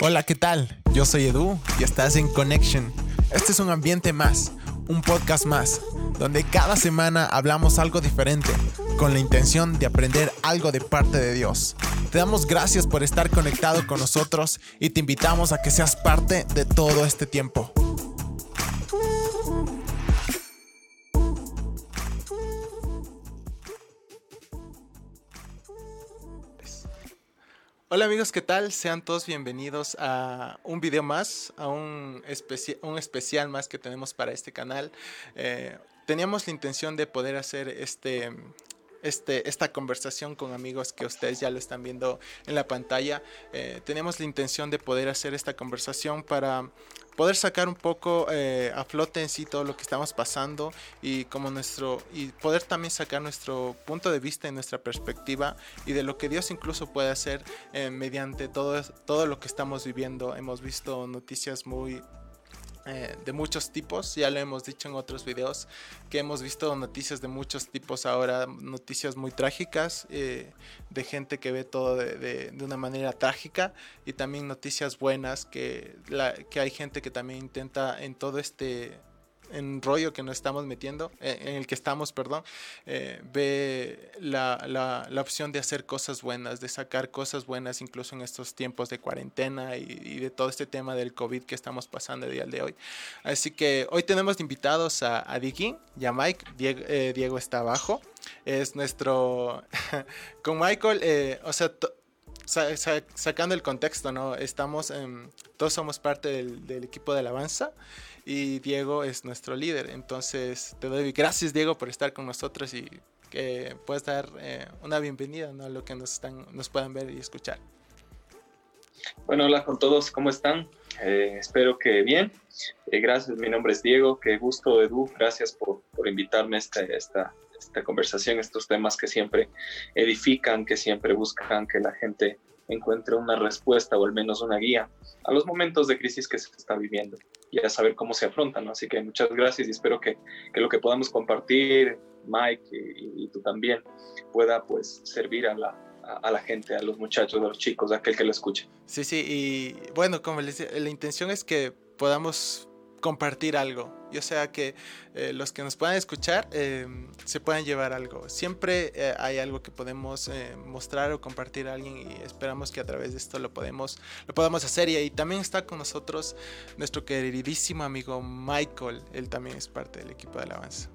Hola, ¿qué tal? Yo soy Edu y estás en Connection. Este es un ambiente más, un podcast más, donde cada semana hablamos algo diferente, con la intención de aprender algo de parte de Dios. Te damos gracias por estar conectado con nosotros y te invitamos a que seas parte de todo este tiempo. Hola amigos, ¿qué tal? Sean todos bienvenidos a un video más, a un, especial más que tenemos para este canal. Eh, teníamos la intención de poder hacer este, este, esta conversación con amigos que ustedes ya lo están viendo en la pantalla. Eh, tenemos la intención de poder hacer esta conversación para poder sacar un poco eh, a flote en sí todo lo que estamos pasando y como nuestro y poder también sacar nuestro punto de vista y nuestra perspectiva y de lo que Dios incluso puede hacer eh, mediante todo, todo lo que estamos viviendo. Hemos visto noticias muy eh, de muchos tipos, ya lo hemos dicho en otros videos, que hemos visto noticias de muchos tipos ahora, noticias muy trágicas, eh, de gente que ve todo de, una manera trágica y también noticias buenas, que, que hay gente que también intenta en todo este en rollo que nos estamos metiendo, eh, en el que estamos, perdón, eh, ve la, la, la, opción de hacer cosas buenas, de sacar cosas buenas incluso en estos tiempos de cuarentena y, de todo este tema del COVID que estamos pasando el día de hoy. Así que hoy tenemos invitados a, a Dicky y Mike. Diego, eh, Diego está abajo. Es nuestro... con Michael, o sea sacando el contexto, ¿no? Estamos, todos somos parte del, del, equipo de alabanza y Diego es nuestro líder. Entonces te doy gracias Diego por estar con nosotros y que puedas dar eh, una bienvenida a lo que nos, están, nos puedan ver y escuchar. Bueno, hola con todos, ¿cómo están? Eh, espero que bien. Eh, gracias, mi nombre es Diego, qué gusto Edu, gracias por, por invitarme a esta, esta, esta conversación, estos temas que siempre edifican, que siempre buscan que la gente encuentre una respuesta o al menos una guía a los momentos de crisis que se está viviendo y a saber cómo se afrontan. Así que muchas gracias y espero que, que lo que podamos compartir, Mike y, tú también, pueda pues servir a la, a, la gente, a los muchachos, a los chicos, a aquel que lo escuche. Sí, sí, y bueno, como les decía, la intención es que podamos compartir algo. Yo sea que eh, los que nos puedan escuchar eh, se puedan llevar algo. Siempre eh, hay algo que podemos mostrar o compartir a alguien y esperamos que a través de esto lo podemos, lo podamos hacer. Y, también está con nosotros nuestro queridísimo amigo Michael. Él también es parte del equipo de Alabanza.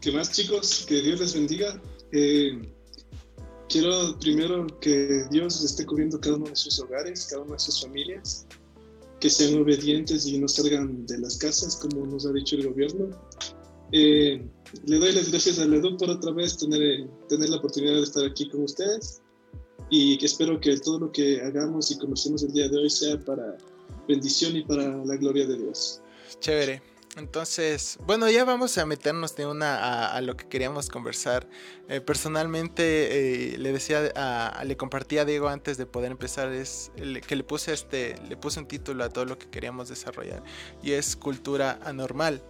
¿Qué más chicos? Que Dios les bendiga. quiero primero que Dios esté cubriendo cada uno de sus hogares, cada una de sus familias que sean obedientes y no salgan de las casas, como nos ha dicho el gobierno. Eh, le doy las gracias a Edu por otra vez tener, tener la oportunidad de estar aquí con ustedes y que espero que todo lo que hagamos y conocemos el día de hoy sea para bendición y para la gloria de Dios. Chévere. Entonces, bueno, ya vamos a meternos de una a, lo que queríamos conversar. Eh, personalmente eh, le decía, a, le compartí a Diego antes de poder empezar es que le puse este, le puse un título a todo lo que queríamos desarrollar y es cultura anormal.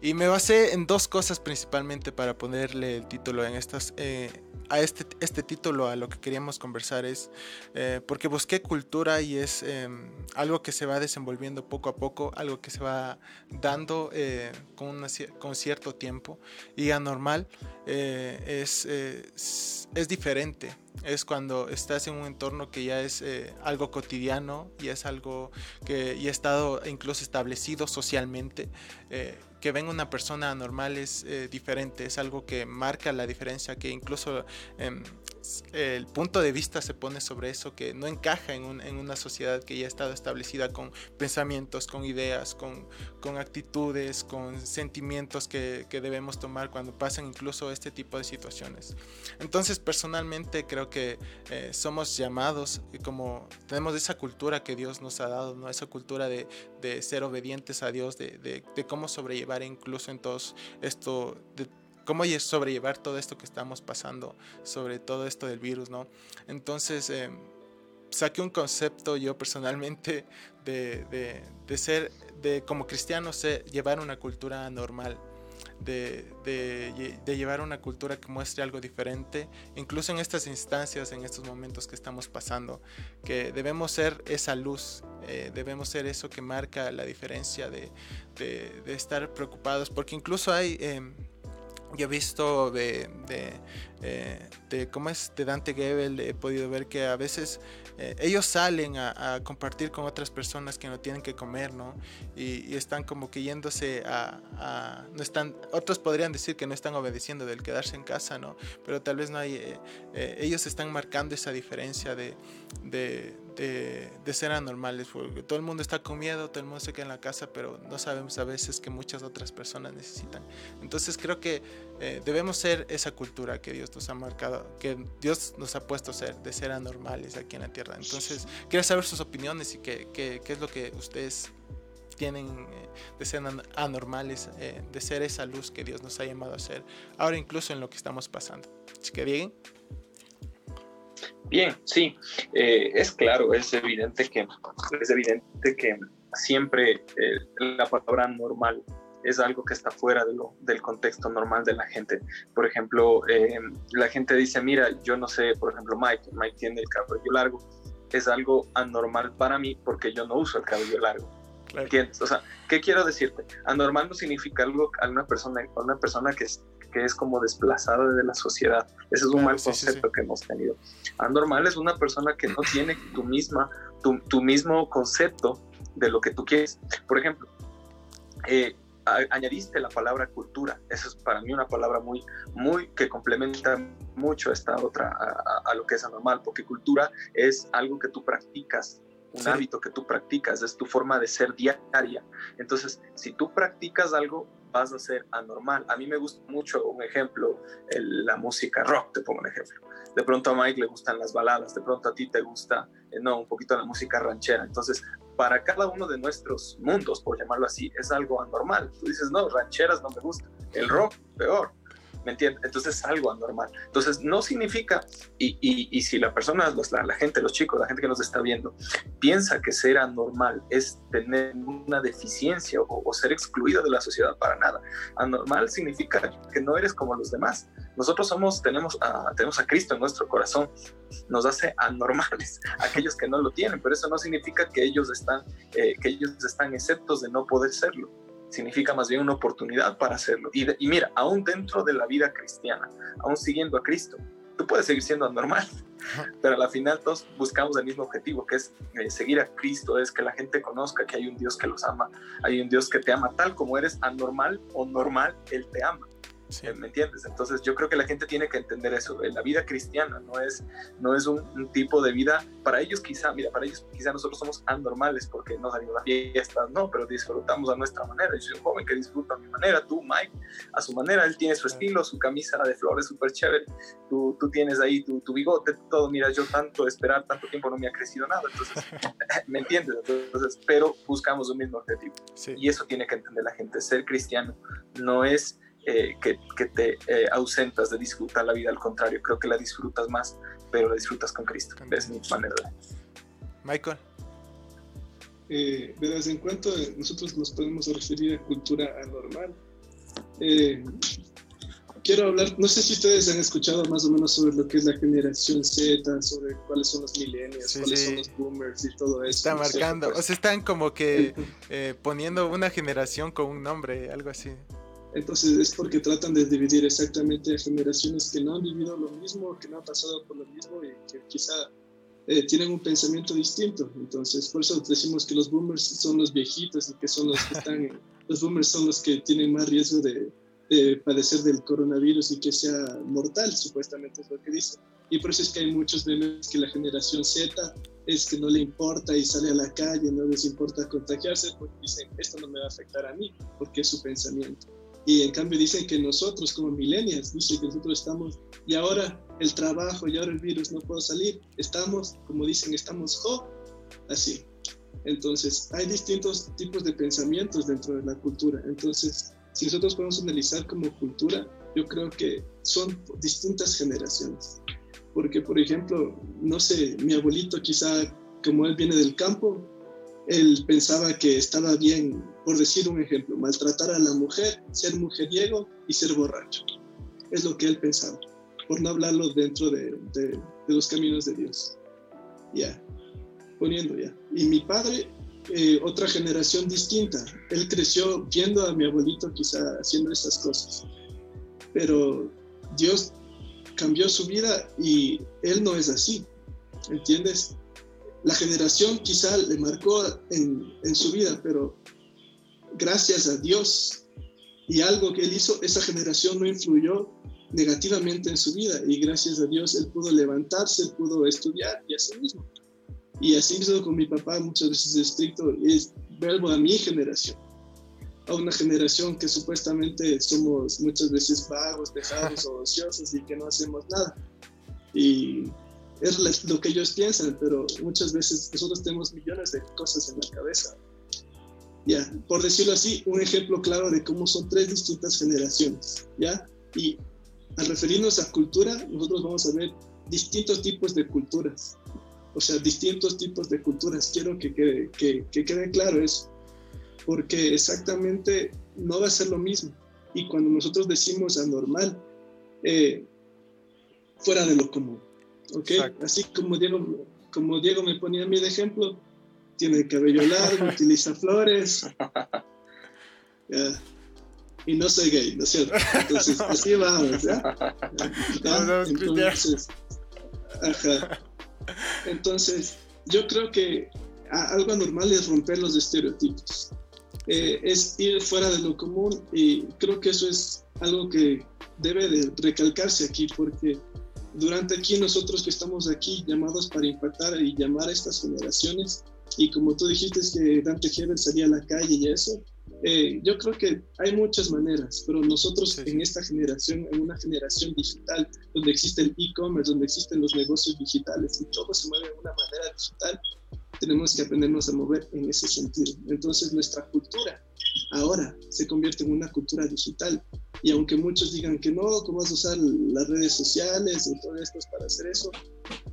Y me basé en dos cosas principalmente para ponerle el título en estas, eh, a este, este título, a lo que queríamos conversar es eh, porque busqué cultura y es em, algo que se va desenvolviendo poco a poco, algo que se va dando eh, con, con cierto tiempo y anormal es, es diferente es cuando estás en un entorno que ya es eh, algo cotidiano y es algo que ya ha estado incluso establecido socialmente. Que venga una persona normal es eh, diferente, es algo que marca la diferencia, que incluso em, el punto de vista se pone sobre eso, que no encaja en, una sociedad que ya ha estado establecida con pensamientos, con ideas, con, actitudes, con sentimientos que, debemos tomar cuando pasan incluso este tipo de situaciones. Entonces personalmente creo que eh, somos llamados, como tenemos esa cultura que Dios nos ha dado, ¿no? esa cultura de, ser obedientes a Dios, de, cómo sobrellevar incluso en todo esto, cómo sobrellevar todo esto que estamos pasando, sobre todo esto del virus, ¿no? Entonces, eh, saqué un concepto yo personalmente de, de, ser, de como cristiano, llevar una cultura normal. de, de, llevar una cultura que muestre algo diferente, incluso en estas instancias, en estos momentos que estamos pasando, que debemos ser esa luz, eh, debemos ser eso que marca la diferencia de, estar preocupados, porque incluso hay... Em, yo he visto de, de, eh, de, cómo es de Dante Gebel, he podido ver que a veces eh, ellos salen a, compartir con otras personas que no tienen que comer, ¿no? Y, están como que yéndose a, no están, otros podrían decir que no están obedeciendo del quedarse en casa, ¿no? Pero tal vez no hay, eh, ellos están marcando esa diferencia de, de, de, ser anormales, porque todo el mundo está con miedo, todo el mundo se queda en la casa, pero no sabemos a veces que muchas otras personas necesitan. Entonces creo que eh, debemos ser esa cultura que Dios nos ha marcado, que Dios nos ha puesto a ser, de ser anormales aquí en la tierra. Entonces, quiero saber sus opiniones y qué, qué, qué es lo que ustedes tienen eh, de ser anormales, eh, de ser esa luz que Dios nos ha llamado a ser, ahora incluso en lo que estamos pasando. Así que bien. Bien, sí, es claro, es evidente que es evidente que siempre la palabra normal es algo que está fuera de lo, del contexto normal de la gente. Por ejemplo, eh, la gente dice, mira, yo no sé, por ejemplo, Mike, Mike tiene el cabello largo, es algo anormal para mí porque yo no uso el cabello largo. ¿Entiendes? O sea, ¿qué quiero decirte? Anormal no significa algo a una persona, a una persona que que es como desplazada de la sociedad. Ese es un mal concepto que hemos tenido. Anormal es una persona que no tiene tu misma, tu, tu mismo concepto de lo que tú quieres. Por ejemplo, eh, añadiste la palabra cultura. Eso es para mí una palabra muy, muy que complementa mucho esta otra a, lo que es anormal, porque cultura es algo que tú practicas, un hábito que tú practicas, es tu forma de ser diaria. Entonces, si tú practicas algo, vas a ser anormal. A mí me gusta mucho un ejemplo, la música rock, te pongo un ejemplo. De pronto a Mike le gustan las baladas, de pronto a ti te gusta, eh, no, un poquito la música ranchera. Entonces, para cada uno de nuestros mundos, por llamarlo así, es algo anormal. Tú dices, no, rancheras no me gusta, el rock, peor. ¿Me entiendes? Entonces es algo anormal. Entonces no significa, y, y, si la persona, la, la, gente, los chicos, la gente que nos está viendo, piensa que ser anormal es tener una deficiencia o, ser excluido de la sociedad para nada. Anormal significa que no eres como los demás. Nosotros somos, tenemos a, tenemos a Cristo en nuestro corazón, nos hace anormales, aquellos que no lo tienen, pero eso no significa que ellos están, eh, que ellos están exceptos de no poder serlo significa más bien una oportunidad para hacerlo. Y, y, mira, aún dentro de la vida cristiana, aún siguiendo a Cristo, tú puedes seguir siendo anormal, pero a la final todos buscamos el mismo objetivo, que es eh, seguir a Cristo, es que la gente conozca que hay un Dios que los ama, hay un Dios que te ama tal como eres, anormal o normal, Él te ama. Eh, ¿Me entiendes? Entonces yo creo que la gente tiene que entender eso. La vida cristiana no es, no es un, tipo de vida, para ellos quizá, mira, para ellos quizá nosotros somos anormales porque no salimos a fiestas, no, pero disfrutamos a nuestra manera. Yo soy un joven que disfruta a mi manera, tú, Mike, a su manera, él tiene su estilo, su camisa de flores súper chévere, tú, tú tienes ahí tu, tu, bigote, todo, mira, yo tanto esperar, tanto tiempo no me ha crecido nada, entonces, ¿me entiendes? Entonces, pero buscamos un mismo objetivo. Y eso tiene que entender la gente, ser cristiano no es eh, que, que, te eh, ausentas de disfrutar la vida, al contrario, creo que la disfrutas más, pero la disfrutas con Cristo, es mi manera de... Michael. Eh, verás, en cuanto nosotros nos podemos referir a cultura anormal, eh, quiero hablar, no sé si ustedes han escuchado más o menos sobre lo que es la generación Z, sobre cuáles son los millennials, cuáles son los boomers y todo eso. Está marcando, o sea, están como que poniendo una generación con un nombre, algo así. Entonces es porque tratan de dividir exactamente a generaciones que no han vivido lo mismo, que no han pasado por lo mismo y que quizá eh, tienen un pensamiento distinto. Entonces por eso decimos que los boomers son los viejitos y que son los que están, los boomers son los que tienen más riesgo de, de padecer del coronavirus y que sea mortal, supuestamente es lo que dicen. Y por eso es que hay muchos memes que la generación Z es que no le importa y sale a la calle, no les importa contagiarse, porque dicen, esto no me va a afectar a mí, porque es su pensamiento. Y en cambio dicen que nosotros como millennials, dicen que nosotros estamos, y ahora el trabajo, y ahora el virus, no puedo salir, estamos, como dicen, estamos jo, así. Entonces, hay distintos tipos de pensamientos dentro de la cultura. Entonces, si nosotros podemos analizar como cultura, yo creo que son distintas generaciones. Porque, por ejemplo, no sé, mi abuelito quizá, como él viene del campo, él pensaba que estaba bien por decir un ejemplo, maltratar a la mujer, ser mujeriego y ser borracho. Es lo que él pensaba, por no hablarlo dentro de, de, los caminos de Dios. Ya, poniendo ya. Y mi padre, eh, otra generación distinta. Él creció viendo a mi abuelito quizá haciendo estas cosas. Pero Dios cambió su vida y él no es así. ¿Entiendes? La generación quizá le marcó en, en su vida, pero gracias a Dios y algo que él hizo, esa generación no influyó negativamente en su vida y gracias a Dios él pudo levantarse, pudo estudiar y así mismo. Y así mismo con mi papá muchas veces estricto es verbo a mi generación, a una generación que supuestamente somos muchas veces vagos, dejados o ociosos y que no hacemos nada. Y es lo que ellos piensan, pero muchas veces nosotros tenemos millones de cosas en la cabeza. Ya, por decirlo así, un ejemplo claro de cómo son tres distintas generaciones, ¿ya? Y al referirnos a cultura, nosotros vamos a ver distintos tipos de culturas, o sea, distintos tipos de culturas. Quiero que quede, que, quede claro eso, porque exactamente no va a ser lo mismo. Y cuando nosotros decimos anormal, eh, fuera de lo común, ¿ok? Así como Diego, como Diego me ponía a mí de ejemplo, tiene el cabello largo, utiliza flores. Y no soy gay, ¿no es cierto? Entonces, así vamos, ¿ya? Entonces, ajá. Entonces, yo creo que algo anormal es romper los estereotipos. Eh, es ir fuera de lo común y creo que eso es algo que debe de recalcarse aquí porque durante aquí nosotros que estamos aquí llamados para impactar y llamar a estas generaciones y como tú dijiste que Dante Hebel salía a la calle y eso, eh, yo creo que hay muchas maneras, pero nosotros en esta generación, en una generación digital, donde existe el e-commerce, donde existen los negocios digitales y todo se mueve de una manera digital, tenemos que aprendernos a mover en ese sentido. Entonces nuestra cultura ahora se convierte en una cultura digital. Y aunque muchos digan que no, ¿cómo vas a usar las redes sociales y todo esto para hacer eso?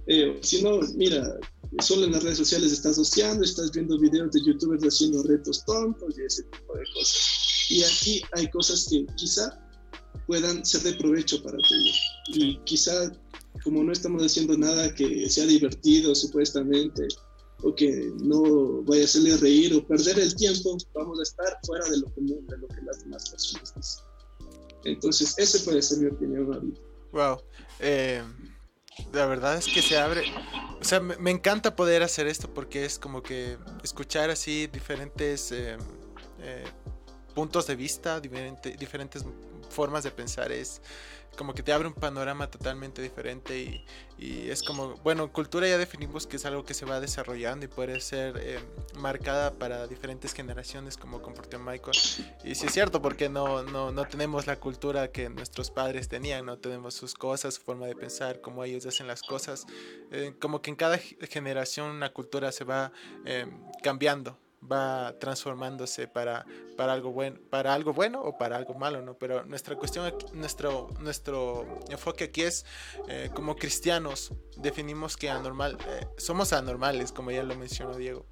Eh, si no, mira, solo en las redes sociales estás oceando, estás viendo videos de youtubers haciendo retos tontos y ese tipo de cosas. Y aquí hay cosas que quizá puedan ser de provecho para ti. Y quizá, como no estamos haciendo nada que sea divertido supuestamente, o que no vaya a hacerle reír o perder el tiempo, vamos a estar fuera de lo común, de lo que las demás personas dicen. Entonces, ese puede ser mi opinión Wow. Eh, la verdad es que se abre. O sea, me, encanta poder hacer esto porque es como que escuchar así diferentes eh, eh, puntos de vista, diferentes formas de pensar es como que te abre un panorama totalmente diferente y, es como, bueno, cultura ya definimos que es algo que se va desarrollando y puede ser eh, marcada para diferentes generaciones como comportó Michael. Y sí es cierto, porque no, no, no tenemos la cultura que nuestros padres tenían, no tenemos sus cosas, su forma de pensar, cómo ellos hacen las cosas. Eh, como que en cada generación una cultura se va eh, cambiando va transformándose para, para, algo bueno, para algo bueno o para algo malo, ¿no? Pero nuestra cuestión, nuestro, nuestro enfoque aquí es, eh, como cristianos, definimos que anormal, eh, somos anormales, como ya lo mencionó Diego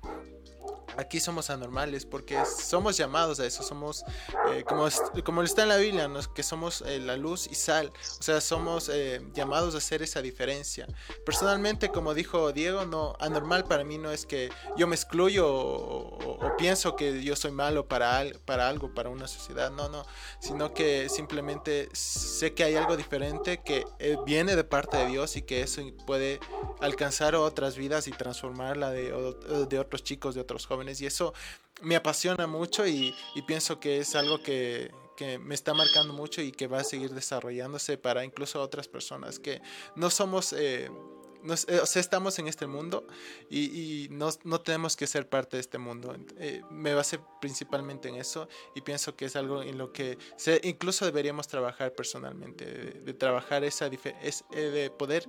aquí somos anormales porque somos llamados a eso, somos eh, como, como está en la Biblia, que somos eh, la luz y sal, o sea, somos eh, llamados a hacer esa diferencia. Personalmente, como dijo Diego, no, anormal para mí no es que yo me excluyo o, pienso que yo soy malo para, para algo, para una sociedad, no, no, sino que simplemente sé que hay algo diferente que viene de parte de Dios y que eso puede alcanzar otras vidas y transformarla de, de otros chicos, de otros jóvenes y eso me apasiona mucho y, pienso que es algo que, me está marcando mucho y que va a seguir desarrollándose para incluso otras personas que no somos... Eh, eh, sea, estamos en este mundo y, no, tenemos que ser parte de este mundo. Eh, me base principalmente en eso y pienso que es algo en lo que incluso deberíamos trabajar personalmente, de, trabajar esa es, eh, de poder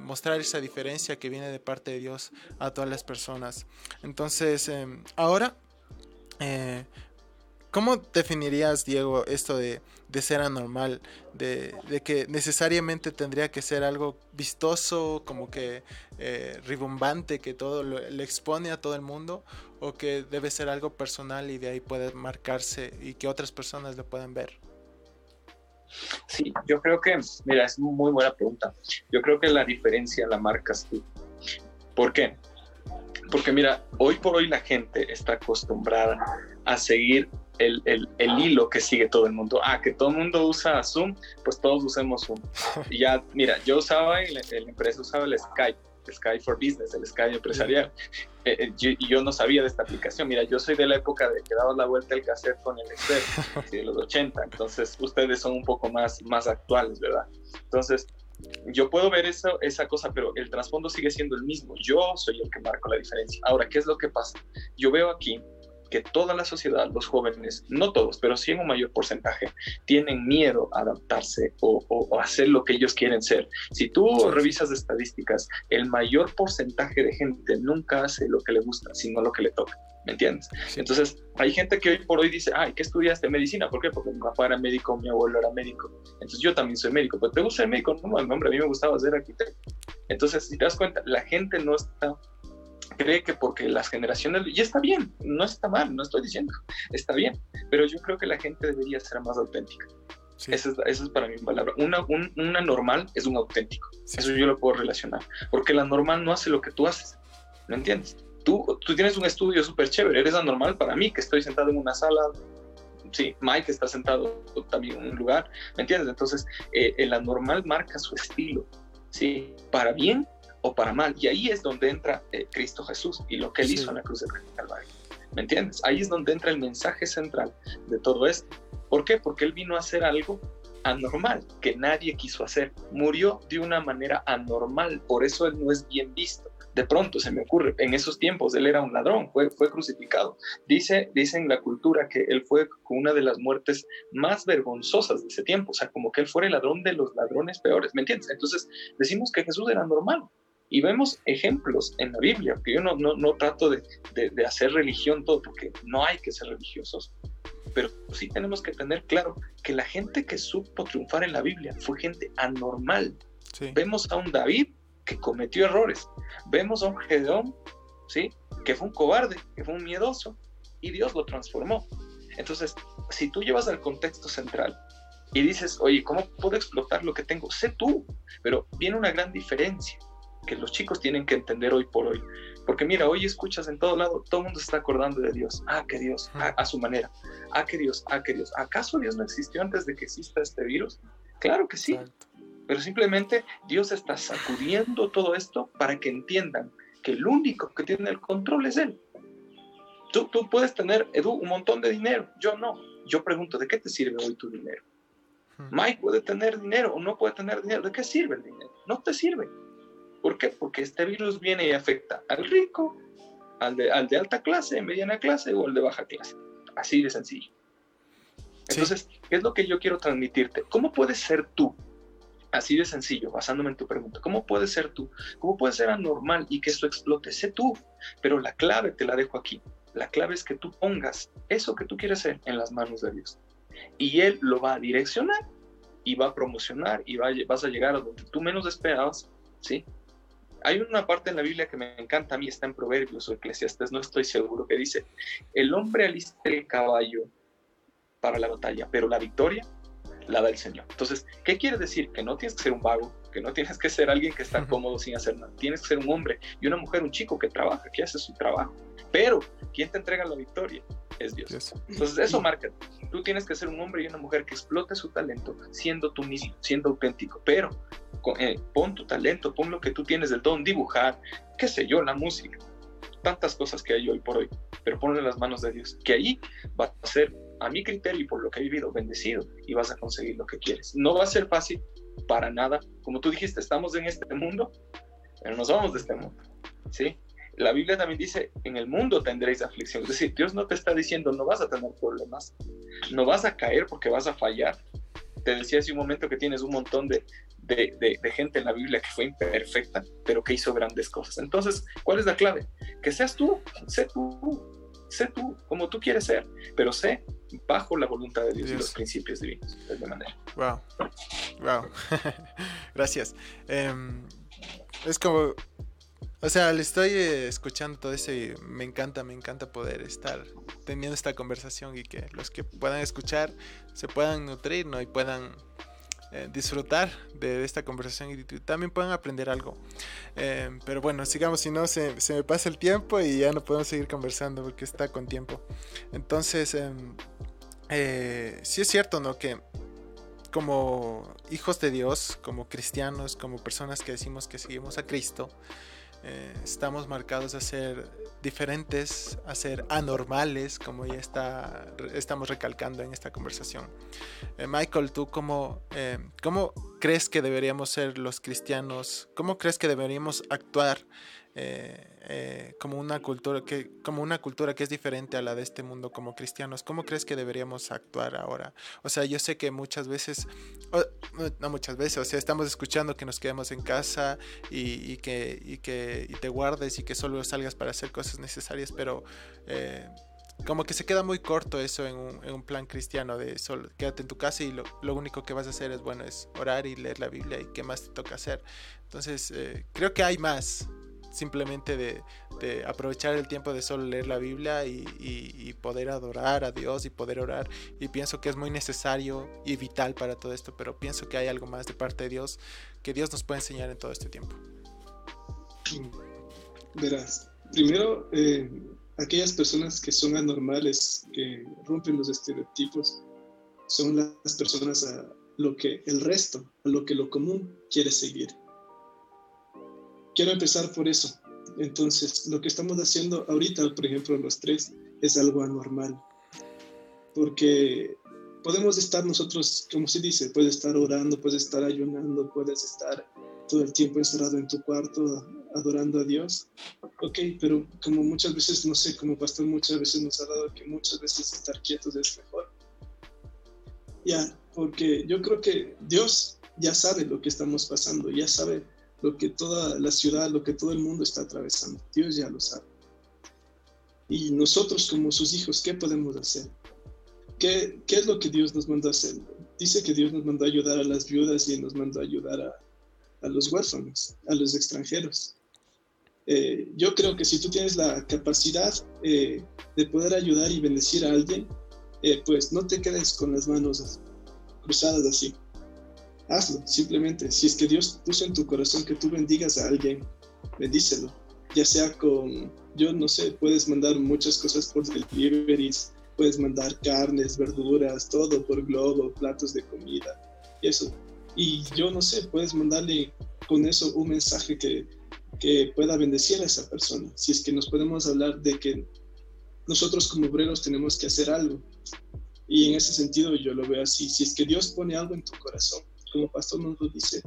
mostrar esa diferencia que viene de parte de Dios a todas las personas. Entonces, em, ahora ¿Cómo definirías, Diego, esto de, ser anormal? De, que necesariamente tendría que ser algo vistoso, como que eh, ribombante, que todo le expone a todo el mundo, o que debe ser algo personal y de ahí puede marcarse y que otras personas lo puedan ver? Sí, yo creo que, mira, es muy buena pregunta. Yo creo que la diferencia la marcas tú. ¿Por qué? Porque mira, hoy por hoy la gente está acostumbrada a seguir el, el, el, hilo que sigue todo el mundo. Ah, que todo el mundo usa Zoom, pues todos usemos Zoom. Y ya, mira, yo usaba, y la, empresa usaba el Skype, Skype for Business, el Skype empresarial. Eh, eh, yo no sabía de esta aplicación. Mira, yo soy de la época de que dabas la vuelta el cassette con el Excel, de los 80. Entonces, ustedes son un poco más, más actuales, ¿verdad? Entonces, yo puedo ver eso, esa cosa, pero el trasfondo sigue siendo el mismo. Yo soy el que marco la diferencia. Ahora, ¿qué es lo que pasa? Yo veo aquí que toda la sociedad, los jóvenes, no todos, pero sí en un mayor porcentaje, tienen miedo a adaptarse o, hacer lo que ellos quieren ser. Si tú revisas estadísticas, el mayor porcentaje de gente nunca hace lo que le gusta, sino lo que le toca. ¿Me entiendes? Entonces, hay gente que hoy por hoy dice, ay, ¿qué estudiaste medicina? ¿Por qué? Porque mi papá era médico, mi abuelo era médico. Entonces, yo también soy médico. ¿Pero te gusta ser médico? No, hombre, a mí me gustaba ser arquitecto. Entonces, si te das cuenta, la gente no está cree que porque las generaciones, y está bien, no está mal, no estoy diciendo, está bien, pero yo creo que la gente debería ser más auténtica. Esa, es, es, para mi palabra. Una, una normal es un auténtico. Eso yo lo puedo relacionar. Porque la normal no hace lo que tú haces. ¿Me entiendes? Tú, tú tienes un estudio súper chévere. Eres anormal para mí, que estoy sentado en una sala. Sí, Mike está sentado también en un lugar. ¿Me entiendes? Entonces, eh, el anormal marca su estilo. Sí, para bien o para mal. Y ahí es donde entra eh, Cristo Jesús y lo que él hizo en la cruz del Calvario. ¿Me entiendes? Ahí es donde entra el mensaje central de todo esto. ¿Por qué? Porque él vino a hacer algo anormal que nadie quiso hacer. Murió de una manera anormal, por eso él no es bien visto. De pronto se me ocurre, en esos tiempos él era un ladrón, fue, fue crucificado. Dice, dice en la cultura que él fue con una de las muertes más vergonzosas de ese tiempo, o sea, como que él fuera el ladrón de los ladrones peores, ¿me entiendes? Entonces decimos que Jesús era normal, y vemos ejemplos en la Biblia, que yo no, no, no trato de, de, hacer religión todo, porque no hay que ser religiosos, pero sí tenemos que tener claro que la gente que supo triunfar en la Biblia fue gente anormal. Vemos a un David que cometió errores, vemos a un Gedeón, ¿sí? que fue un cobarde, que fue un miedoso, y Dios lo transformó. Entonces, si tú llevas al contexto central y dices, oye, ¿cómo puedo explotar lo que tengo? Sé tú, pero viene una gran diferencia que los chicos tienen que entender hoy por hoy. Porque mira, hoy escuchas en todo lado, todo el mundo se está acordando de Dios. Ah, que Dios, a, su manera. Ah, que Dios, ah, que Dios. ¿Acaso Dios no existió antes de que exista este virus? Claro que sí. Pero simplemente Dios está sacudiendo todo esto para que entiendan que el único que tiene el control es Él. Tú, tú puedes tener, Edu, un montón de dinero. Yo no. Yo pregunto, ¿de qué te sirve hoy tu dinero? Mike puede tener dinero o no puede tener dinero. ¿De qué sirve el dinero? No te sirve. ¿Por qué? Porque este virus viene y afecta al rico, al de, al de alta clase, mediana clase o al de baja clase. Así de sencillo. Entonces, ¿qué es lo que yo quiero transmitirte? ¿Cómo puedes ser tú? Así de sencillo, basándome en tu pregunta. ¿Cómo puedes ser tú? ¿Cómo puedes ser anormal y que eso explote? Sé tú. Pero la clave te la dejo aquí. La clave es que tú pongas eso que tú quieres ser en las manos de Dios. Y Él lo va a direccionar y va a promocionar y va vas a llegar a donde tú menos esperabas, ¿sí? Hay una parte en la Biblia que me encanta a mí, está en Proverbios o Eclesiastes, no estoy seguro, que dice, el hombre alista el caballo para la batalla, pero la victoria la da el Señor. Entonces, ¿qué quiere decir? Que no tienes que ser un vago, que no tienes que ser alguien que está cómodo sin hacer nada. Tienes que ser un hombre y una mujer, un chico que trabaja, que hace su trabajo. Pero, ¿quién te entrega la victoria? Es Dios. Entonces, eso marca. Tú tienes que ser un hombre y una mujer que explote su talento siendo tú mismo, siendo auténtico. Pero eh, pon tu talento, pon lo que tú tienes del don, dibujar, qué sé yo, la música, tantas cosas que hay hoy por hoy, pero ponle en las manos de Dios, que ahí va a ser, a mi criterio y por lo que he vivido, bendecido y vas a conseguir lo que quieres. No va a ser fácil para nada, como tú dijiste, estamos en este mundo, pero nos vamos de este mundo, ¿sí? La Biblia también dice, en el mundo tendréis aflicción. Es decir, Dios no te está diciendo, no vas a tener problemas, no vas a caer porque vas a fallar. Te decía hace un momento que tienes un montón de, de, gente en la Biblia que fue imperfecta, pero que hizo grandes cosas. Entonces, ¿cuál es la clave? Que seas tú, sé tú, sé tú como tú quieres ser, pero sé bajo la voluntad de Dios, y los principios divinos, de alguna manera. Wow, wow, gracias. Em, es como, o sea, le estoy eh, escuchando todo eso y me encanta, me encanta poder estar teniendo esta conversación y que los que puedan escuchar se puedan nutrir, ¿no? Y puedan eh, disfrutar de, esta conversación y también puedan aprender algo. Eh, pero bueno, sigamos, si no se, se, me pasa el tiempo y ya no podemos seguir conversando porque está con tiempo. Entonces, em, sí es cierto, ¿no? Que como hijos de Dios, como cristianos, como personas que decimos que seguimos a Cristo, eh, estamos marcados a ser diferentes, a ser anormales, como ya está, estamos recalcando en esta conversación. Eh, Michael, ¿tú cómo, eh, cómo crees que deberíamos ser los cristianos? ¿Cómo crees que deberíamos actuar eh, eh, como una cultura que como una cultura que es diferente a la de este mundo como cristianos cómo crees que deberíamos actuar ahora o sea yo sé que muchas veces no muchas veces o sea estamos escuchando que nos quedemos en casa y, que y que y te guardes y que solo salgas para hacer cosas necesarias pero eh, como que se queda muy corto eso en un, plan cristiano de solo quédate en tu casa y lo, lo, único que vas a hacer es bueno es orar y leer la Biblia y qué más te toca hacer entonces creo que hay más simplemente de, aprovechar el tiempo de solo leer la Biblia y, poder adorar a Dios y poder orar. Y pienso que es muy necesario y vital para todo esto, pero pienso que hay algo más de parte de Dios que Dios nos puede enseñar en todo este tiempo. Verás, primero, eh, aquellas personas que son anormales, que rompen los estereotipos, son las personas a lo que el resto, a lo que lo común quiere seguir quiero empezar por eso. Entonces, lo que estamos haciendo ahorita, por ejemplo, los tres, es algo anormal. Porque podemos estar nosotros, como se dice, puedes estar orando, puedes estar ayunando, puedes estar todo el tiempo encerrado en tu cuarto adorando a Dios. Ok, pero como muchas veces, no sé, como pastor muchas veces nos ha dado que muchas veces estar quietos es mejor. Ya, porque yo creo que Dios ya sabe lo que estamos pasando, ya sabe lo que toda la ciudad, lo que todo el mundo está atravesando. Dios ya lo sabe. Y nosotros como sus hijos, ¿qué podemos hacer? ¿Qué, es lo que Dios nos mandó a hacer? Dice que Dios nos mandó a ayudar a las viudas y nos mandó a ayudar a, a los huérfanos, a los extranjeros. Eh, yo creo que si tú tienes la capacidad eh, de poder ayudar y bendecir a alguien, eh, pues no te quedes con las manos cruzadas así hazlo, simplemente. Si es que Dios puso en tu corazón que tú bendigas a alguien, bendícelo. Ya sea con, yo no sé, puedes mandar muchas cosas por deliveries, puedes mandar carnes, verduras, todo por globo, platos de comida, y eso. Y yo no sé, puedes mandarle con eso un mensaje que, que pueda bendecir a esa persona. Si es que nos podemos hablar de que nosotros como obreros tenemos que hacer algo. Y en ese sentido yo lo veo así. Si es que Dios pone algo en tu corazón, como pastor nos lo dice,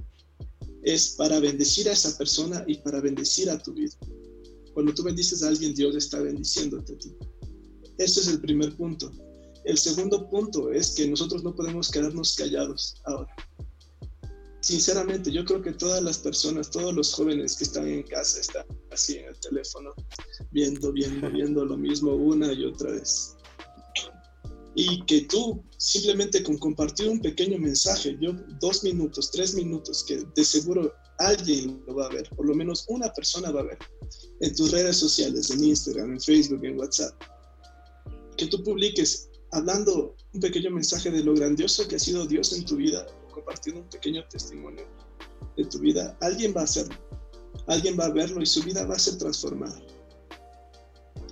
es para bendecir a esa persona y para bendecir a tu vida. Cuando tú bendices a alguien, Dios está bendiciéndote a ti. Este es el primer punto. El segundo punto es que nosotros no podemos quedarnos callados ahora. Sinceramente, yo creo que todas las personas, todos los jóvenes que están en casa están así en el teléfono, viendo, viendo, viendo lo mismo una y otra vez y que tú simplemente con compartir un pequeño mensaje, yo dos minutos, tres minutos, que de seguro alguien lo va a ver, por lo menos una persona va a ver, en tus redes sociales, en Instagram, en Facebook, en WhatsApp, que tú publiques hablando un pequeño mensaje de lo grandioso que ha sido Dios en tu vida, compartiendo un pequeño testimonio de tu vida, alguien va a hacerlo, alguien va a verlo y su vida va a ser transformada.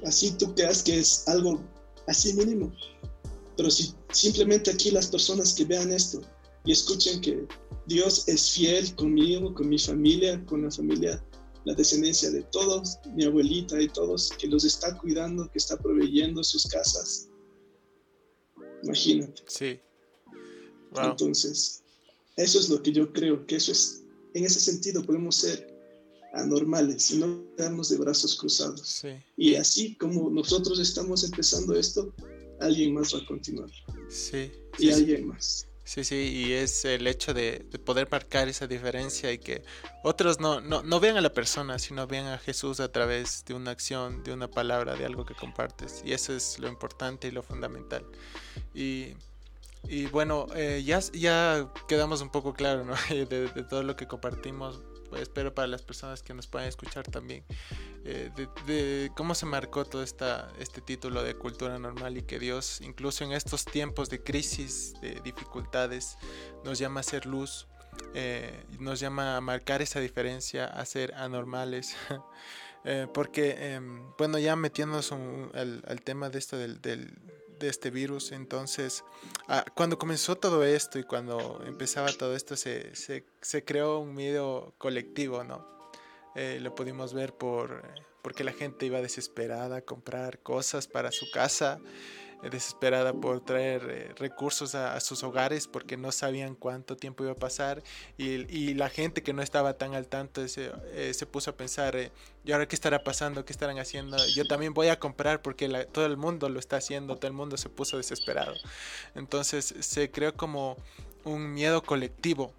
Así tú creas que es algo así mínimo, pero si simplemente aquí las personas que vean esto y escuchen que Dios es fiel conmigo, con mi familia, con la familia, la descendencia de todos, mi abuelita y todos, que los está cuidando, que está proveyendo sus casas. Imagínate. Sí. Entonces, eso es lo que yo creo, que eso es, en ese sentido podemos ser anormales y no quedarnos de brazos cruzados. Sí. Y así como nosotros estamos empezando esto, alguien más va a continuar. Sí. Y alguien más. Sí, sí, y es el hecho de, poder marcar esa diferencia y que otros no, no, no, vean a la persona, sino vean a Jesús a través de una acción, de una palabra, de algo que compartes. Y eso es lo importante y lo fundamental. Y, y bueno, eh, ya, ya quedamos un poco claro ¿no? de, de todo lo que compartimos espero para las personas que nos puedan escuchar también, eh, de, cómo se marcó todo esta, este título de cultura normal y que Dios, incluso en estos tiempos de crisis, de dificultades, nos llama a ser luz, eh, nos llama a marcar esa diferencia, a ser anormales. Eh, porque, em, bueno, ya metiéndonos al, tema de esto del de este virus. Entonces, ah, cuando comenzó todo esto y cuando empezaba todo esto, se, se, creó un miedo colectivo, ¿no? Eh, lo pudimos ver por, porque la gente iba desesperada a comprar cosas para su casa desesperada por traer eh, recursos a, sus hogares porque no sabían cuánto tiempo iba a pasar y, la gente que no estaba tan al tanto se, eh, se puso a pensar, eh, ¿y ahora qué estará pasando? ¿Qué estarán haciendo? Yo también voy a comprar porque todo el mundo lo está haciendo, todo el mundo se puso desesperado. Entonces se creó como un miedo colectivo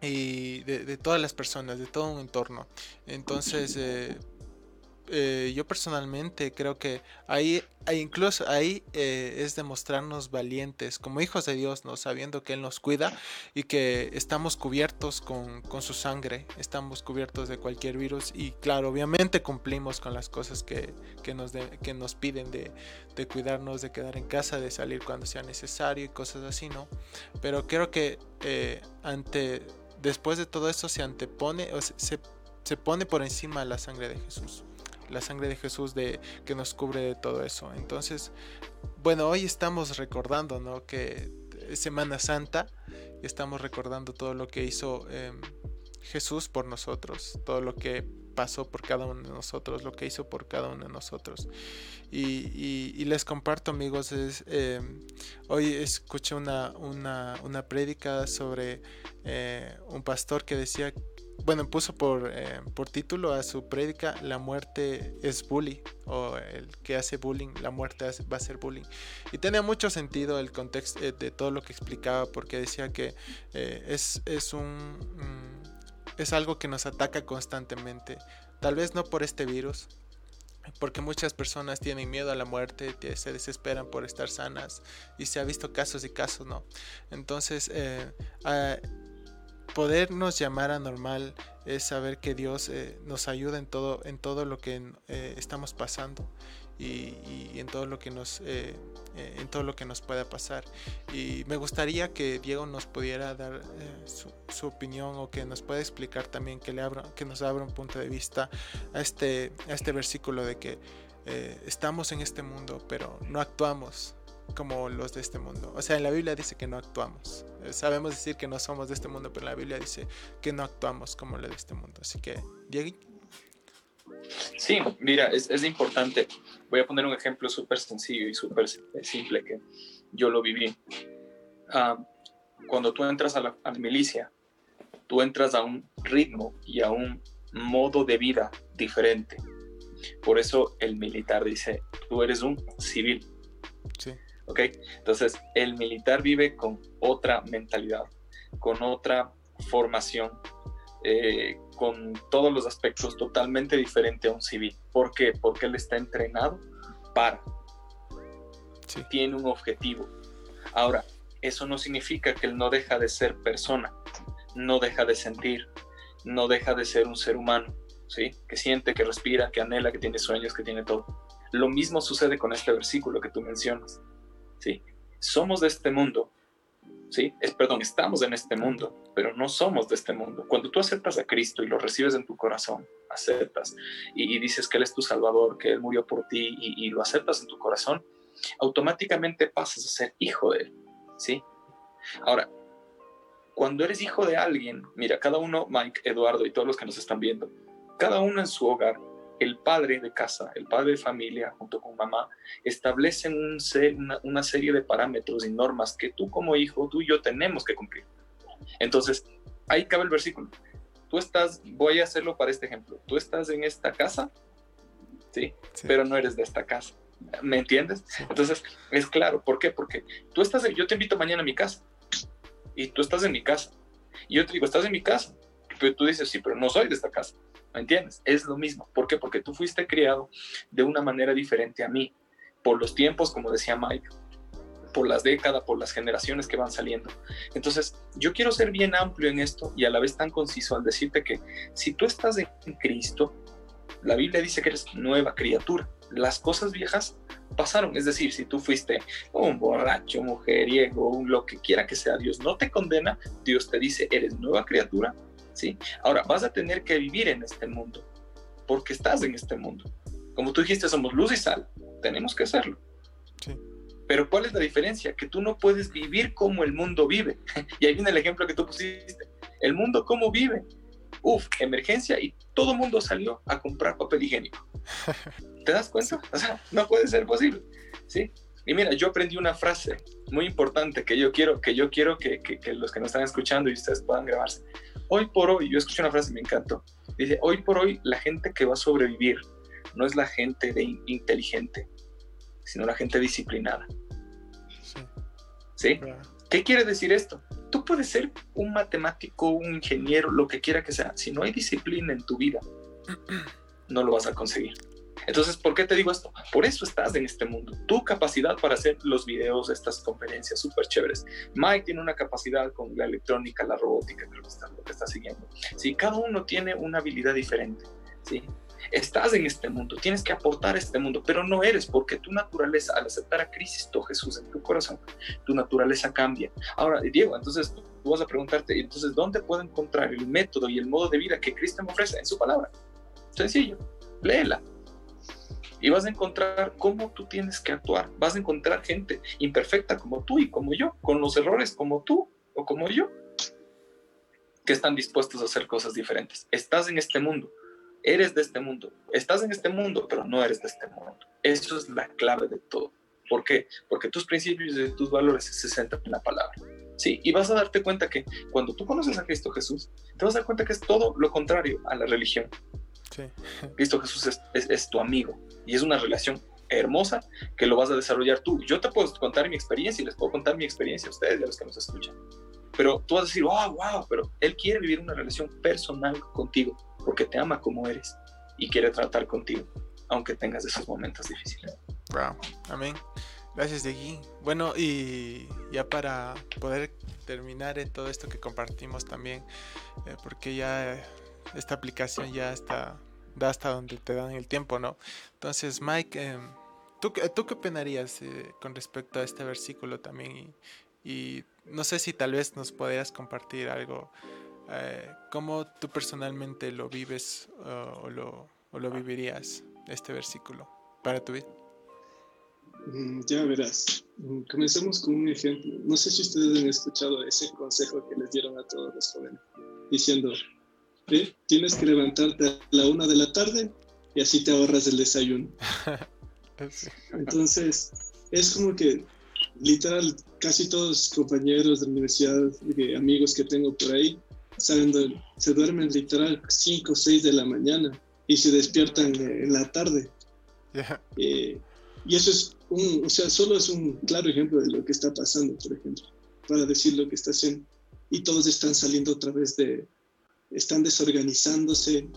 y de, de todas las personas, de todo un entorno. Entonces eh, yo personalmente creo que ahí, incluso ahí eh, es demostrarnos valientes como hijos de Dios, ¿no? sabiendo que Él nos cuida y que estamos cubiertos con, su sangre, estamos cubiertos de cualquier virus y claro, obviamente cumplimos con las cosas que, nos, que nos piden de, cuidarnos, de quedar en casa, de salir cuando sea necesario y cosas así, ¿no? Pero creo que eh, ante, después de todo eso se antepone, o se, se pone por encima la sangre de Jesús la sangre de Jesús de, que nos cubre de todo eso. Entonces, bueno, hoy estamos recordando, ¿no? Que es Semana Santa, estamos recordando todo lo que hizo em, Jesús por nosotros, todo lo que pasó por cada uno de nosotros, lo que hizo por cada uno de nosotros. Y, les comparto amigos, es, em, hoy escuché una, una, una prédica sobre eh, un pastor que decía bueno, puso por, eh, por título a su prédica La muerte es bully o el que hace bullying, la muerte va a ser bullying. Y tenía mucho sentido el contexto eh, de todo lo que explicaba porque decía que eh, es, es, un, mm, es algo que nos ataca constantemente. Tal vez no por este virus, porque muchas personas tienen miedo a la muerte, se desesperan por estar sanas y se ha visto casos y casos, ¿no? Entonces, eh, podernos llamar a normal es saber que Dios eh, nos ayuda en todo, en todo lo que eh, estamos pasando y, en todo lo que nos eh, en todo lo que nos pueda pasar. Y me gustaría que Diego nos pudiera dar su, opinión o que nos pueda explicar también que le abra, que nos abra un punto de vista a este a este versículo de que estamos en este mundo pero no actuamos como los de este mundo. O sea, en la Biblia dice que no actuamos. Eh, sabemos decir que no somos de este mundo, pero en la Biblia dice que no actuamos como los de este mundo. Así que, Diego. Sí, mira, es, es importante. Voy a poner un ejemplo súper sencillo y súper simple que yo lo viví. Ah, cuando tú entras a la, a la milicia, tú entras a un ritmo y a un modo de vida diferente. Por eso el militar dice, tú eres un civil. Sí. ¿Ok? Entonces, el militar vive con otra mentalidad, con otra formación, eh, con todos los aspectos totalmente diferente a un civil. ¿Por qué? Porque él está entrenado para. Tiene un objetivo. Ahora, eso no significa que él no deja de ser persona, no deja de sentir, no deja de ser un ser humano, ¿sí? Que siente, que respira, que anhela, que tiene sueños, que tiene todo. Lo mismo sucede con este versículo que tú mencionas. ¿Sí? Somos de este mundo, ¿sí? Es, perdón, estamos en este mundo, pero no somos de este mundo. Cuando tú aceptas a Cristo y lo recibes en tu corazón, aceptas y, dices que Él es tu Salvador, que Él murió por ti y, lo aceptas en tu corazón, automáticamente pasas a ser hijo de Él, ¿sí? Ahora, cuando eres hijo de alguien, mira, cada uno, Mike, Eduardo y todos los que nos están viendo, cada uno en su hogar el padre de casa, el padre de familia, junto con mamá, establecen una, serie de parámetros y normas que tú como hijo, tú y yo tenemos que cumplir. Entonces, ahí cabe el versículo. Tú estás, voy a hacerlo para este ejemplo, tú estás en esta casa, ¿sí? Pero no eres de esta casa. ¿Me entiendes? Entonces, es claro, ¿por qué? Porque tú estás, yo te invito mañana a mi casa, y tú estás en mi casa. Y yo te digo, estás en mi casa, pero tú dices, sí, pero no soy de esta casa. ¿Me entiendes? Es lo mismo. ¿Por qué? Porque tú fuiste criado de una manera diferente a mí, por los tiempos, como decía Mike, por las décadas, por las generaciones que van saliendo. Entonces, yo quiero ser bien amplio en esto y a la vez tan conciso al decirte que si tú estás en Cristo, la Biblia dice que eres nueva criatura. Las cosas viejas pasaron. Es decir, si tú fuiste un borracho, mujeriego, lo que quiera que sea, Dios no te condena, Dios te dice, eres nueva criatura, ¿sí? Ahora, vas a tener que vivir en este mundo, porque estás en este mundo. Como tú dijiste, somos luz y sal, tenemos que hacerlo. Pero ¿cuál es la diferencia? Que tú no puedes vivir como el mundo vive. y ahí viene el ejemplo que tú pusiste. El mundo cómo vive. Uf, emergencia y todo el mundo salió a comprar papel higiénico. ¿Te das cuenta? O sea, no puede ser posible. ¿Sí? Y mira, yo aprendí una frase muy importante que yo quiero que, yo quiero que, que los que nos están escuchando y ustedes puedan grabarse hoy por hoy, yo escuché una frase y me encantó. Dice, hoy por hoy la gente que va a sobrevivir no es la gente de inteligente, sino la gente disciplinada. ¿Sí? ¿Qué quiere decir esto? Tú puedes ser un matemático, un ingeniero, lo que quiera que sea. Si no hay disciplina en tu vida, no lo vas a conseguir. Entonces, ¿por qué te digo esto? Por eso estás en este mundo. Tu capacidad para hacer los videos, estas conferencias súper chéveres. Mike tiene una capacidad con la electrónica, la robótica, creo que está, lo que está siguiendo. Sí, cada uno tiene una habilidad diferente. Sí, estás en este mundo, tienes que aportar a este mundo, pero no eres porque tu naturaleza, al aceptar a Cristo Jesús en tu corazón, tu naturaleza cambia. Ahora, Diego, entonces tú vas a preguntarte, entonces, ¿dónde puedo encontrar el método y el modo de vida que Cristo me ofrece en su palabra? Sencillo, léela, y vas a encontrar cómo tú tienes que actuar. Vas a encontrar gente imperfecta como tú y como yo, con los errores como tú o como yo, que están dispuestos a hacer cosas diferentes. Estás en este mundo, eres de este mundo, estás en este mundo, pero no eres de este mundo. Eso es la clave de todo. ¿Por qué? Porque tus principios y tus valores se centran en la palabra. Sí, y vas a darte cuenta que cuando tú conoces a Cristo Jesús, te vas a dar cuenta que es todo lo contrario a la religión. Cristo Jesús es, tu amigo y es una relación hermosa que lo vas a desarrollar tú. Yo te puedo contar mi experiencia y les puedo contar mi experiencia a ustedes y a los que nos escuchan. Pero tú vas a decir, wow, wow, pero Él quiere vivir una relación personal contigo porque te ama como eres y quiere tratar contigo, aunque tengas esos momentos difíciles. Wow, amén. Gracias, Degui. Bueno, y ya para poder terminar en todo esto que compartimos también, eh, porque ya esta aplicación ya está, da hasta donde te dan el tiempo, ¿no? Entonces, Mike, em, ¿tú, ¿tú, qué opinarías eh, con respecto a este versículo también? Y, no sé si tal vez nos podrías compartir algo, eh, cómo tú personalmente lo vives o, lo, o lo vivirías, este versículo, para tu vida. Mm, ya verás. Mm, comencemos con un ejemplo. No sé si ustedes han escuchado ese consejo que les dieron a todos los jóvenes, diciendo, Tienes que levantarte a la una de la tarde y así te ahorras el desayuno. Entonces, es como que literal, casi todos los compañeros de la universidad, amigos que tengo por ahí, saben, se duermen literal 5 o 6 de la mañana y se despiertan en la tarde. Eh, y eso es un, o sea, solo es un claro ejemplo de lo que está pasando, por ejemplo, para decir lo que está haciendo. Y todos están saliendo otra vez de, están desorganizándose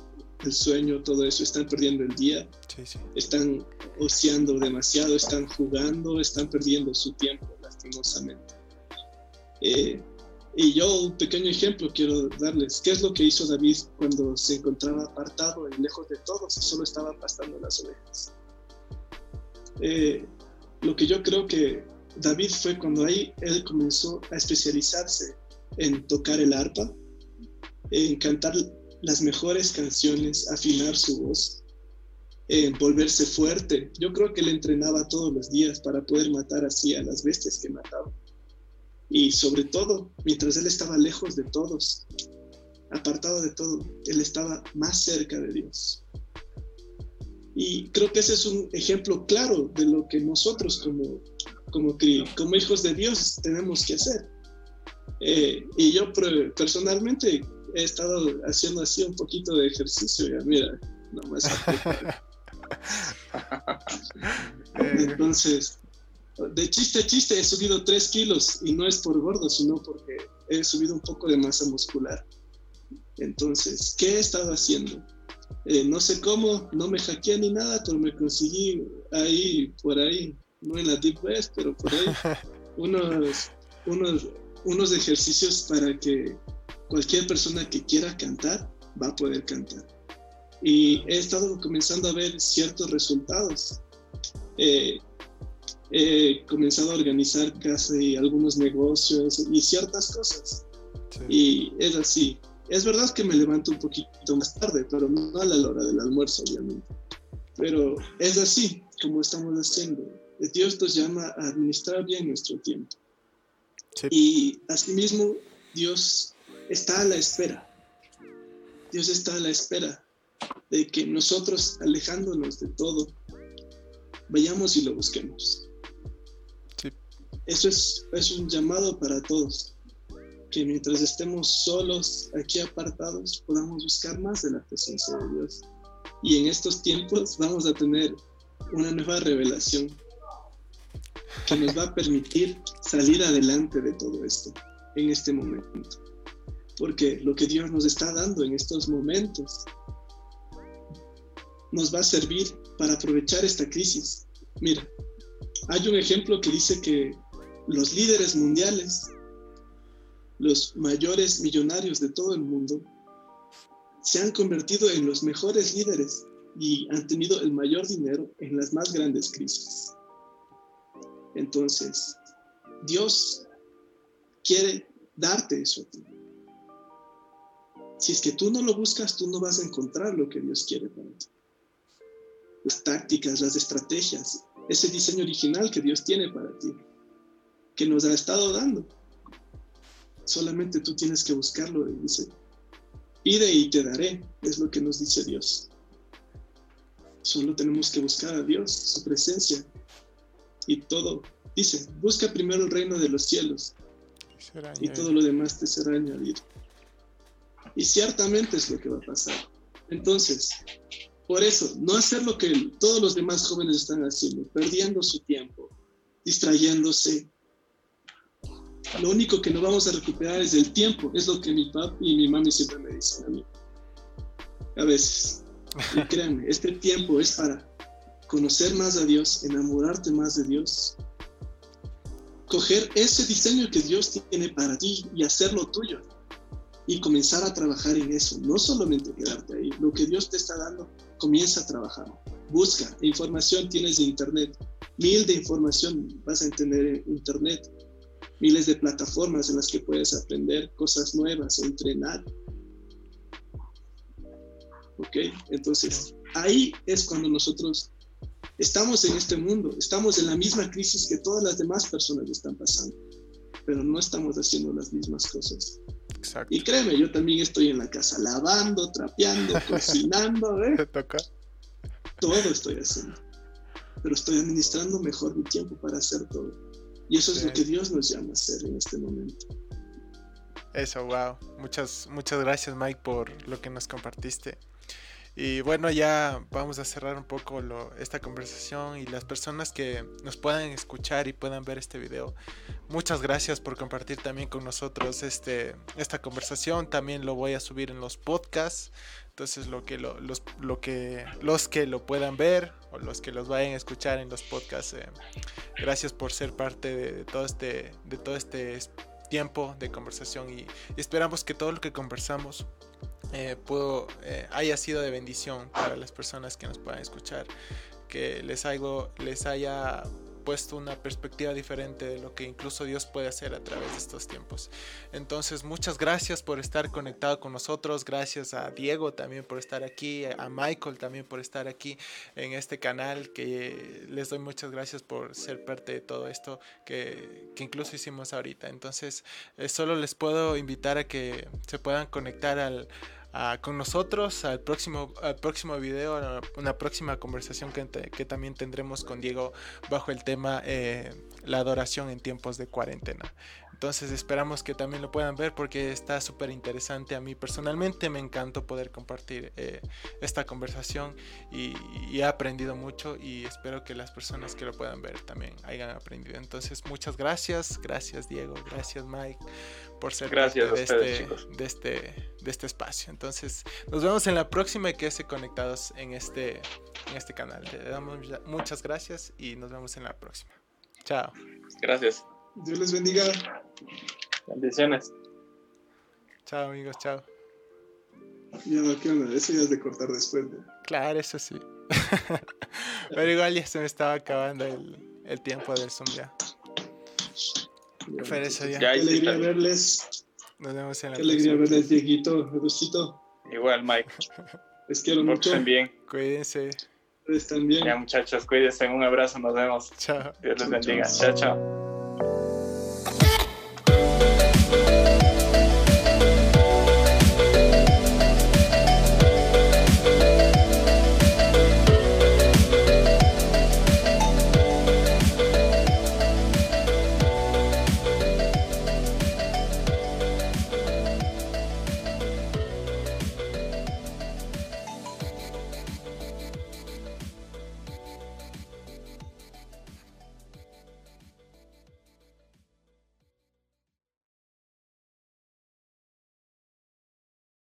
el sueño, todo eso, están perdiendo el día, están ociando demasiado, están jugando, están perdiendo su tiempo, lastimosamente. Eh, y yo un pequeño ejemplo quiero darles. ¿Qué es lo que hizo David cuando se encontraba apartado y lejos de todos y solo estaba pastando las ovejas? Eh, lo que yo creo que David fue cuando ahí él comenzó a especializarse en tocar el arpa, en cantar las mejores canciones, afinar su voz, en volverse fuerte. Yo creo que él entrenaba todos los días para poder matar así a las bestias que mataba. Y sobre todo, mientras él estaba lejos de todos, apartado de todo, él estaba más cerca de Dios. Y creo que ese es un ejemplo claro de lo que nosotros como, como, como hijos de Dios tenemos que hacer. Eh, y yo personalmente he estado haciendo así un poquito de ejercicio, ya mira, nomás. Entonces, de chiste a chiste he subido 3 kilos y no es por gordo, sino porque he subido un poco de masa muscular. Entonces, ¿qué he estado haciendo? Eh, no sé cómo, no me hackeé ni nada, pero me conseguí ahí, por ahí, no en la Deep West, pero por ahí, unos, unos, unos ejercicios para que cualquier persona que quiera cantar va a poder cantar. Y he estado comenzando a ver ciertos resultados. Eh, he comenzado a organizar casi algunos negocios y ciertas cosas. Y es así. Es verdad que me levanto un poquito más tarde, pero no a la hora del almuerzo, obviamente. Pero es así como estamos haciendo. Dios nos llama a administrar bien nuestro tiempo. Y asimismo, Dios está a la espera. Dios está a la espera de que nosotros, alejándonos de todo, vayamos y lo busquemos. Eso es, es un llamado para todos, que mientras estemos solos, aquí apartados, podamos buscar más de la presencia de Dios. Y en estos tiempos vamos a tener una nueva revelación que nos va a permitir salir adelante de todo esto en este momento. Porque lo que Dios nos está dando en estos momentos nos va a servir para aprovechar esta crisis. Mira, hay un ejemplo que dice que los líderes mundiales, los mayores millonarios de todo el mundo, se han convertido en los mejores líderes y han tenido el mayor dinero en las más grandes crisis. Entonces, Dios quiere darte eso a ti. Si es que tú no lo buscas, tú no vas a encontrar lo que Dios quiere para ti. Las tácticas, las estrategias, ese diseño original que Dios tiene para ti que nos ha estado dando. Solamente tú tienes que buscarlo. Dice, pide y te daré, es lo que nos dice Dios. Solo tenemos que buscar a Dios, su presencia. Y todo, dice, busca primero el reino de los cielos. Y todo lo demás te será añadido. Y ciertamente es lo que va a pasar. Entonces, por eso, no hacer lo que todos los demás jóvenes están haciendo, perdiendo su tiempo, distrayéndose, lo único que no vamos a recuperar es el tiempo, es lo que mi papá y mi mami siempre me dicen a mí. A veces. Y créanme, este tiempo es para conocer más a Dios, enamorarte más de Dios, coger ese diseño que Dios tiene para ti y hacerlo tuyo y comenzar a trabajar en eso, no solamente quedarte ahí, lo que Dios te está dando, comienza a trabajar, busca, información tienes de internet, mil de información vas a tener en internet, miles de plataformas en las que puedes aprender cosas nuevas, entrenar. ¿Ok? Entonces, ahí es cuando nosotros estamos en este mundo, estamos en la misma crisis que todas las demás personas están pasando, pero no estamos haciendo las mismas cosas. Exacto. Y créeme, yo también estoy en la casa lavando, trapeando, cocinando, ¿eh? toca? Todo estoy haciendo, pero estoy administrando mejor mi tiempo para hacer todo. Y eso es lo que Dios nos llama a hacer en este momento. Eso, wow. Muchas, muchas gracias Mike por lo que nos compartiste. Y bueno, ya vamos a cerrar un poco esta conversación y las personas que nos puedan escuchar y puedan ver este video. Muchas gracias por compartir también con nosotros este, esta conversación. También lo voy a subir en los podcasts. Entonces lo que, los, lo que, los que lo puedan ver o los que los vayan a escuchar en los podcasts, eh, gracias por ser parte de, todo este, de todo este tiempo de conversación y esperamos que todo lo que conversamos eh, puedo, eh, haya sido de bendición para las personas que nos puedan escuchar, que les, hago, les haya puesto una perspectiva diferente de lo que incluso Dios puede hacer a través de estos tiempos. Entonces, muchas gracias por estar conectado con nosotros, gracias a Diego también por estar aquí, a Michael también por estar aquí en este canal, que les doy muchas gracias por ser parte de todo esto que, que incluso hicimos ahorita. Entonces, eh, solo les puedo invitar a que se puedan conectar al con nosotros al próximo, al próximo video, una próxima conversación que, que también tendremos con Diego bajo el tema eh, la adoración en tiempos de cuarentena. Entonces esperamos que también lo puedan ver porque está súper interesante. A mí personalmente me encantó poder compartir eh, esta conversación y, he aprendido mucho y espero que las personas que lo puedan ver también hayan aprendido. Entonces muchas gracias, gracias Diego, gracias Mike por ser gracias parte de, este, de, este, de este espacio. Entonces nos vemos en la próxima y quédense conectados en este, en este canal. Le damos muchas gracias y nos vemos en la próxima. Chao. Gracias. Dios les bendiga. Bendiciones. Chao, amigos, chao. Ya no, ¿qué onda? Eso ya es de cortar después. Claro, eso sí. Pero igual ya se me estaba acabando el, el tiempo del Zoom ya. Pero eso ya. Qué alegría verles. Nos vemos en la Qué alegría verles, Dieguito, Agustito. Igual, Mike. Les quiero mucho. Estén bien. Cuídense. Ustedes también. Ya, muchachos, cuídense. Un abrazo. Nos vemos. Chao. Dios les bendiga. chao. chao.